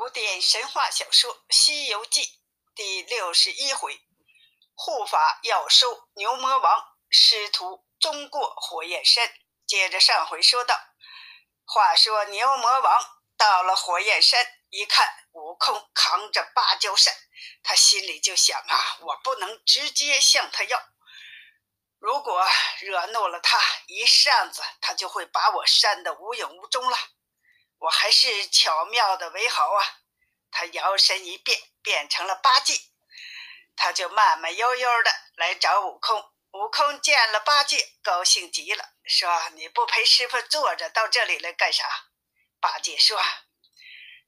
古典神话小说《西游记》第六十一回：护法要收牛魔王，师徒终过火焰山。接着上回说到，话说牛魔王到了火焰山，一看悟空扛着芭蕉扇，他心里就想啊，我不能直接向他要，如果惹怒了他，一扇子他就会把我扇得无影无踪了。我还是巧妙的为好啊！他摇身一变，变成了八戒，他就慢慢悠悠的来找悟空。悟空见了八戒，高兴极了，说：“你不陪师傅坐着，到这里来干啥？”八戒说：“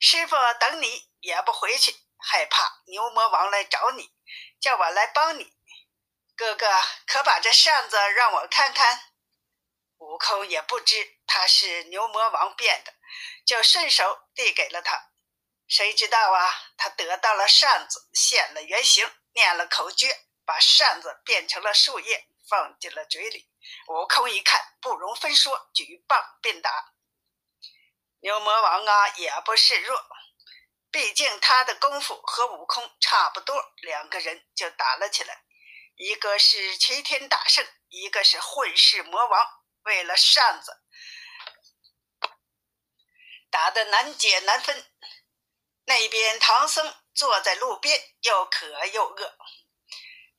师傅等你也不回去，害怕牛魔王来找你，叫我来帮你。哥哥，可把这扇子让我看看。”悟空也不知他是牛魔王变的。就顺手递给了他，谁知道啊？他得到了扇子，现了原形，念了口诀，把扇子变成了树叶，放进了嘴里。悟空一看，不容分说，举棒便打。牛魔王啊，也不示弱，毕竟他的功夫和悟空差不多，两个人就打了起来。一个是齐天大圣，一个是混世魔王，为了扇子。打得难解难分。那边唐僧坐在路边，又渴又饿。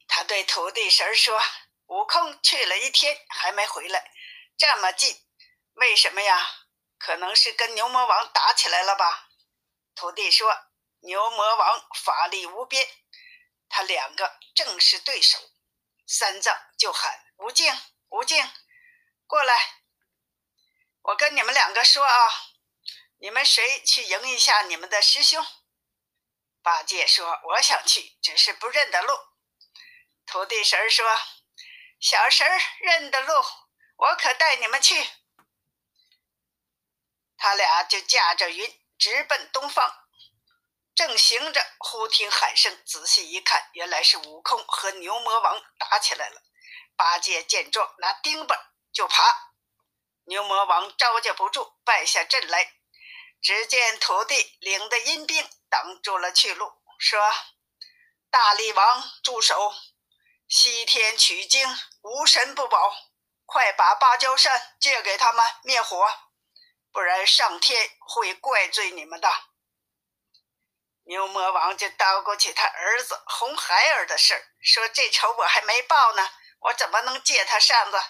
他对徒弟神说：“悟空去了一天还没回来，这么近，为什么呀？可能是跟牛魔王打起来了吧？”徒弟说：“牛魔王法力无边，他两个正是对手。”三藏就喊：“吴静，吴静，过来！我跟你们两个说啊。”你们谁去迎一下你们的师兄？八戒说：“我想去，只是不认得路。”土地神说：“小神认得路，我可带你们去。”他俩就驾着云直奔东方，正行着，忽听喊声，仔细一看，原来是悟空和牛魔王打起来了。八戒见状，拿钉耙就爬，牛魔王招架不住，败下阵来。只见徒弟领的阴兵挡住了去路，说：“大力王住手！西天取经无神不保，快把芭蕉扇借给他们灭火，不然上天会怪罪你们的。”牛魔王就叨咕起他儿子红孩儿的事儿，说：“这仇我还没报呢，我怎么能借他扇子？”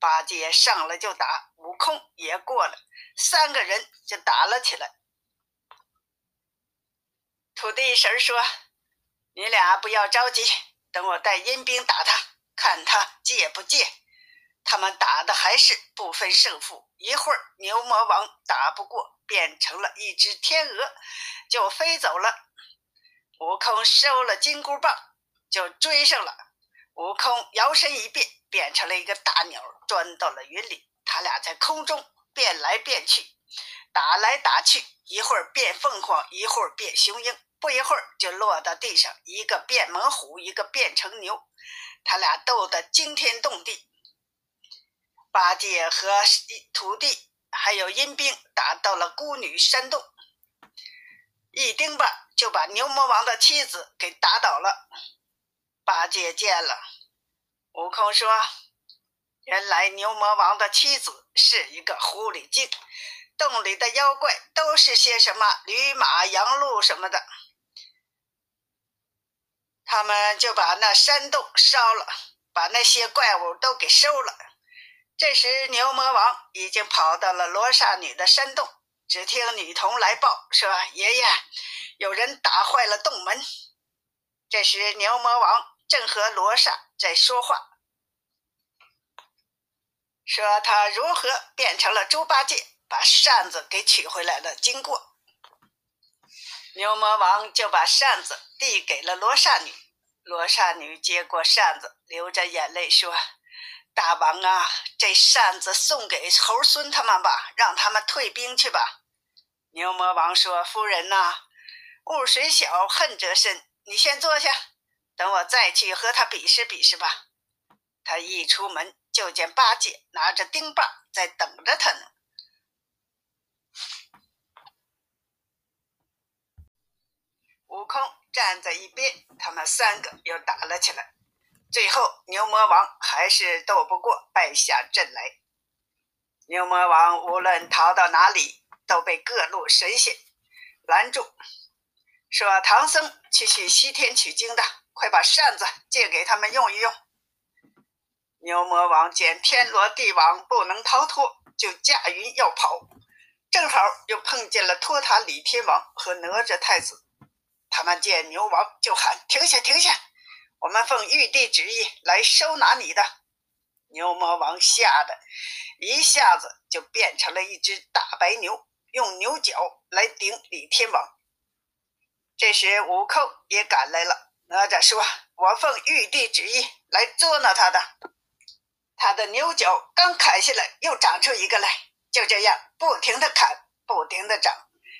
八戒上来就打，悟空也过了。三个人就打了起来。土地神说：“你俩不要着急，等我带阴兵打他，看他借不借。”他们打的还是不分胜负。一会儿，牛魔王打不过，变成了一只天鹅，就飞走了。悟空收了金箍棒，就追上了。悟空摇身一变，变成了一个大鸟，钻到了云里。他俩在空中。变来变去，打来打去，一会儿变凤凰，一会儿变雄鹰，不一会儿就落到地上，一个变猛虎，一个变成牛，他俩斗得惊天动地。八戒和土地还有阴兵打到了孤女山洞，一钉耙就把牛魔王的妻子给打倒了。八戒见了，悟空说。原来牛魔王的妻子是一个狐狸精，洞里的妖怪都是些什么驴马羊鹿什么的，他们就把那山洞烧了，把那些怪物都给收了。这时牛魔王已经跑到了罗刹女的山洞，只听女童来报说：“爷爷，有人打坏了洞门。”这时牛魔王正和罗刹在说话。说他如何变成了猪八戒，把扇子给取回来了。经过，牛魔王就把扇子递给了罗刹女。罗刹女接过扇子，流着眼泪说：“大王啊，这扇子送给猴孙他们吧，让他们退兵去吧。”牛魔王说：“夫人呐，雾水小，恨则深。你先坐下，等我再去和他比试比试吧。”他一出门。就见八戒拿着钉耙在等着他呢。悟空站在一边，他们三个又打了起来。最后，牛魔王还是斗不过，败下阵来。牛魔王无论逃到哪里，都被各路神仙拦住，说：“唐僧去去西天取经的，快把扇子借给他们用一用。”牛魔王见天罗地网不能逃脱，就驾云要跑，正好又碰见了托塔李天王和哪吒太子。他们见牛王，就喊：“停下，停下！”我们奉玉帝旨意来收拿你的，牛魔王吓得一下子就变成了一只大白牛，用牛角来顶李天王。这时悟空也赶来了，哪吒说：“我奉玉帝旨意来捉拿他的。”他的牛角刚砍下来，又长出一个来，就这样不停的砍，不停的长，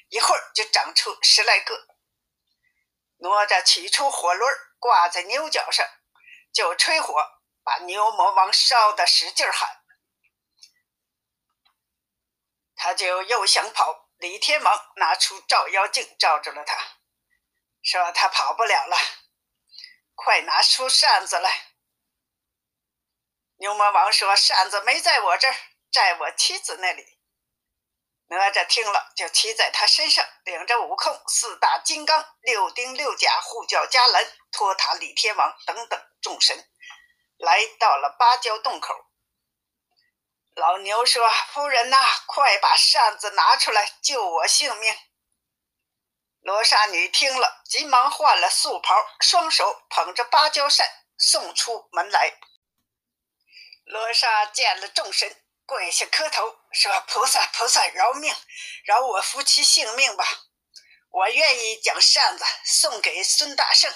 一会儿就长出十来个。哪吒取出火轮挂在牛角上，就吹火，把牛魔王烧得使劲喊。他就又想跑，李天王拿出照妖镜照住了他，说他跑不了了，快拿出扇子来。牛魔王说：“扇子没在我这儿，在我妻子那里。”哪吒听了，就骑在他身上，领着悟空、四大金刚、六丁六甲、护教伽蓝、托塔李天王等等众神，来到了芭蕉洞口。老牛说：“夫人呐，快把扇子拿出来，救我性命！”罗刹女听了，急忙换了素袍，双手捧着芭蕉扇，送出门来。罗刹见了众神。跪下磕头说：“菩萨，菩萨饶命，饶我夫妻性命吧！我愿意将扇子送给孙大圣。”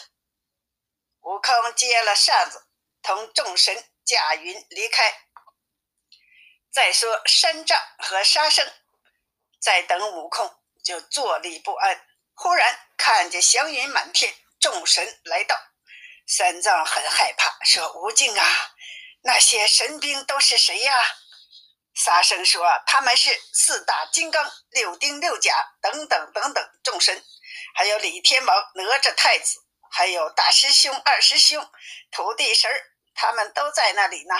悟空接了扇子，同众神驾云离开。再说山障和沙僧在等悟空，就坐立不安。忽然看见祥云满天，众神来到，三藏很害怕，说：“悟净啊，那些神兵都是谁呀？”沙僧说：“他们是四大金刚、六丁六甲等等等等众神，还有李天王、哪吒太子，还有大师兄、二师兄、土地神，他们都在那里呢。”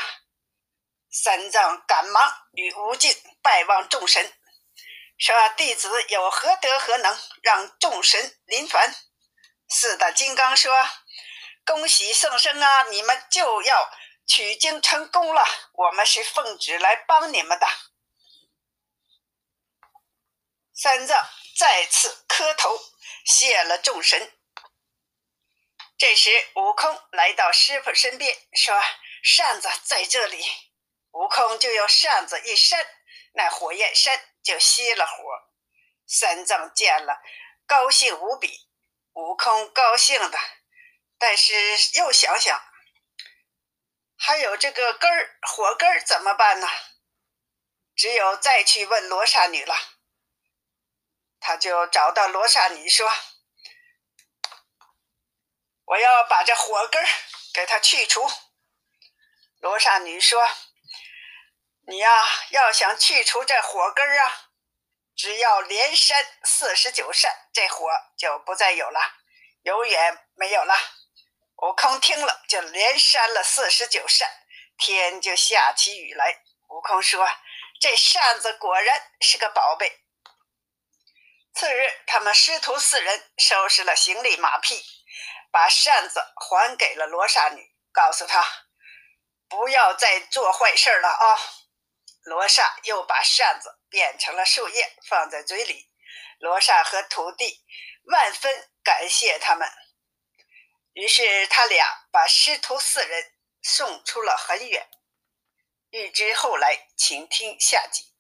三藏赶忙与吴尽拜望众神，说：“弟子有何德何能，让众神临凡？”四大金刚说：“恭喜圣僧啊，你们就要。”取经成功了，我们是奉旨来帮你们的。三藏再次磕头谢了众神。这时，悟空来到师傅身边，说：“扇子在这里。”悟空就用扇子一扇，那火焰山就熄了火。三藏见了，高兴无比。悟空高兴的，但是又想想。还有这个根儿，火根儿怎么办呢？只有再去问罗刹女了。他就找到罗刹女说：“我要把这火根儿给他去除。”罗刹女说：“你呀，要想去除这火根儿啊，只要连扇四十九扇，这火就不再有了，永远没有了。”悟空听了，就连扇了四十九扇，天就下起雨来。悟空说：“这扇子果然是个宝贝。”次日，他们师徒四人收拾了行李马匹，把扇子还给了罗刹女，告诉她不要再做坏事了啊！罗刹又把扇子变成了树叶，放在嘴里。罗刹和徒弟万分感谢他们。于是他俩把师徒四人送出了很远。欲知后来，请听下集。